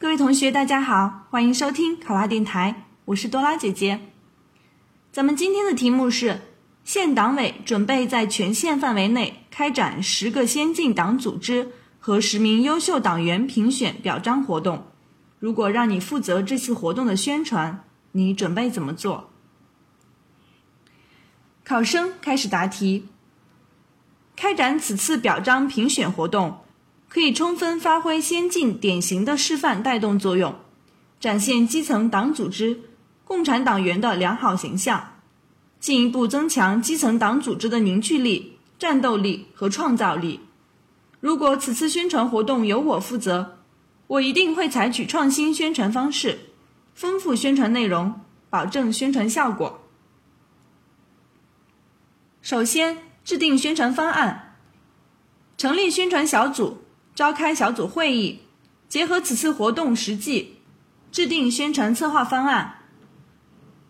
各位同学，大家好，欢迎收听考拉电台，我是多拉姐姐。咱们今天的题目是：县党委准备在全县范围内开展十个先进党组织和十名优秀党员评选表彰活动。如果让你负责这次活动的宣传，你准备怎么做？考生开始答题。开展此次表彰评选活动。可以充分发挥先进典型的示范带动作用，展现基层党组织、共产党员的良好形象，进一步增强基层党组织的凝聚力、战斗力和创造力。如果此次宣传活动由我负责，我一定会采取创新宣传方式，丰富宣传内容，保证宣传效果。首先，制定宣传方案，成立宣传小组。召开小组会议，结合此次活动实际，制定宣传策划方案，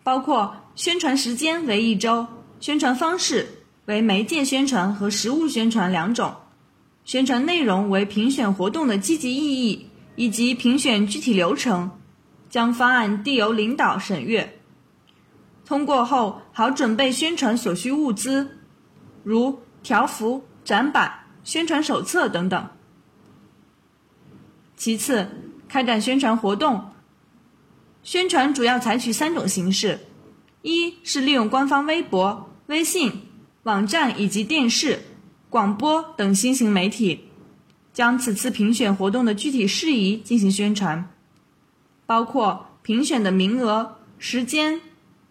包括宣传时间为一周，宣传方式为媒介宣传和实物宣传两种，宣传内容为评选活动的积极意义以及评选具体流程，将方案递由领导审阅，通过后好准备宣传所需物资，如条幅、展板、宣传手册等等。其次，开展宣传活动。宣传主要采取三种形式：一是利用官方微博、微信、网站以及电视、广播等新型媒体，将此次评选活动的具体事宜进行宣传，包括评选的名额、时间、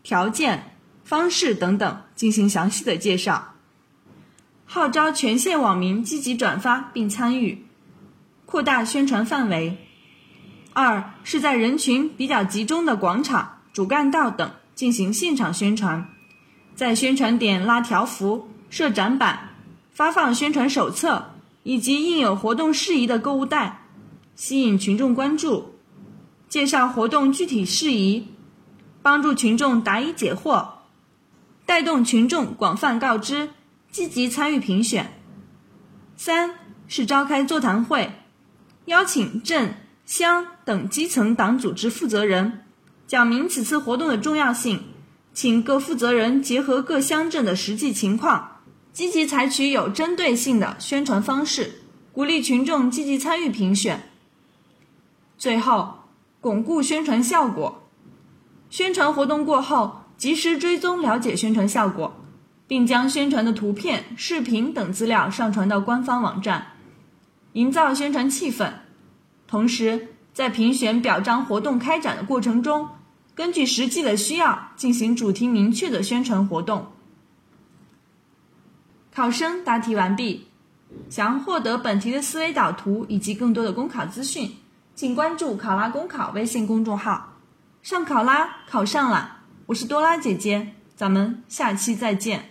条件、方式等等，进行详细的介绍，号召全县网民积极转发并参与。扩大宣传范围。二是在人群比较集中的广场、主干道等进行现场宣传，在宣传点拉条幅、设展板、发放宣传手册以及印有活动事宜的购物袋，吸引群众关注，介绍活动具体事宜，帮助群众答疑解惑，带动群众广泛告知，积极参与评选。三是召开座谈会。邀请镇、乡等基层党组织负责人，讲明此次活动的重要性，请各负责人结合各乡镇的实际情况，积极采取有针对性的宣传方式，鼓励群众积极参与评选。最后，巩固宣传效果。宣传活动过后，及时追踪了解宣传效果，并将宣传的图片、视频等资料上传到官方网站。营造宣传气氛，同时在评选表彰活动开展的过程中，根据实际的需要进行主题明确的宣传活动。考生答题完毕。想要获得本题的思维导图以及更多的公考资讯，请关注“考拉公考”微信公众号。上考拉考上了，我是多拉姐姐，咱们下期再见。